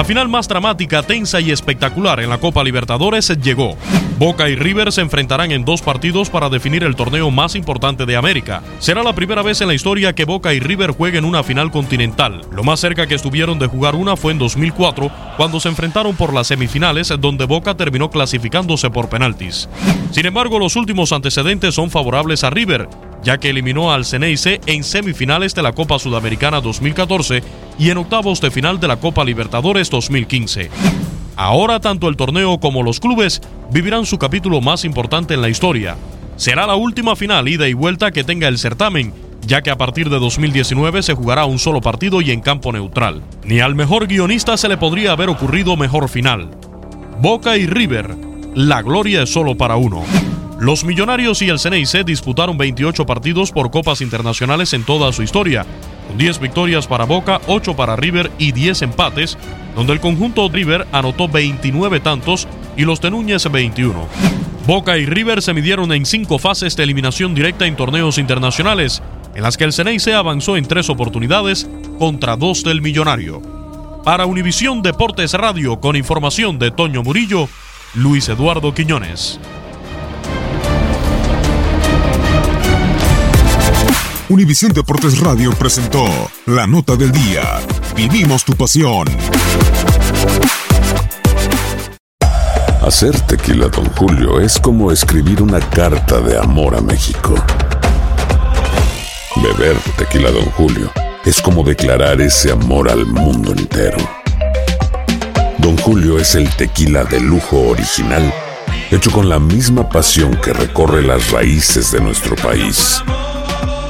La final más dramática, tensa y espectacular en la Copa Libertadores llegó. Boca y River se enfrentarán en dos partidos para definir el torneo más importante de América. Será la primera vez en la historia que Boca y River jueguen una final continental. Lo más cerca que estuvieron de jugar una fue en 2004, cuando se enfrentaron por las semifinales, donde Boca terminó clasificándose por penaltis. Sin embargo, los últimos antecedentes son favorables a River, ya que eliminó al Ceneice en semifinales de la Copa Sudamericana 2014 y en octavos de final de la Copa Libertadores 2015. Ahora tanto el torneo como los clubes vivirán su capítulo más importante en la historia. Será la última final ida y vuelta que tenga el certamen, ya que a partir de 2019 se jugará un solo partido y en campo neutral. Ni al mejor guionista se le podría haber ocurrido mejor final. Boca y River, la gloria es solo para uno. Los Millonarios y el CNIC disputaron 28 partidos por copas internacionales en toda su historia, con 10 victorias para Boca, 8 para River y 10 empates, donde el conjunto River anotó 29 tantos y los de Núñez 21. Boca y River se midieron en cinco fases de eliminación directa en torneos internacionales, en las que el CNIC avanzó en tres oportunidades contra dos del Millonario. Para Univisión Deportes Radio, con información de Toño Murillo, Luis Eduardo Quiñones. Univisión Deportes Radio presentó La Nota del Día. Vivimos tu pasión. Hacer tequila, Don Julio, es como escribir una carta de amor a México. Beber tequila, Don Julio, es como declarar ese amor al mundo entero. Don Julio es el tequila de lujo original, hecho con la misma pasión que recorre las raíces de nuestro país.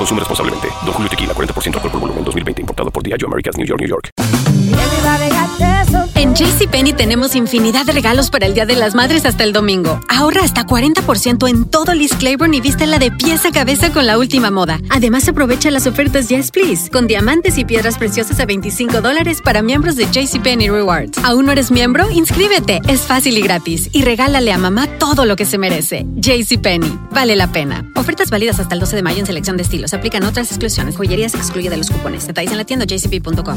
Consume responsablemente. Don Julio Tequila, 40% alcohol por volumen, 2020. Importado por Diageo Americas, New York, New York. En JCPenney tenemos infinidad de regalos para el Día de las Madres hasta el domingo. Ahorra hasta 40% en todo Liz Claiborne y vístela de pies a cabeza con la última moda. Además, aprovecha las ofertas Yes Please, con diamantes y piedras preciosas a 25 dólares para miembros de JCPenney Rewards. ¿Aún no eres miembro? Inscríbete. Es fácil y gratis. Y regálale a mamá todo lo que se merece. JCPenney. Vale la pena. Ofertas válidas hasta el 12 de mayo en selección de estilos. Aplican otras exclusiones. Joyerías excluye de los cupones. Detalles en la tienda jcp.com.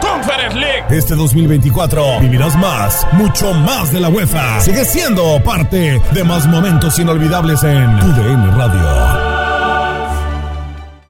Este 2024 vivirás más, mucho más de la UEFA. Sigue siendo parte de más momentos inolvidables en tu DN Radio.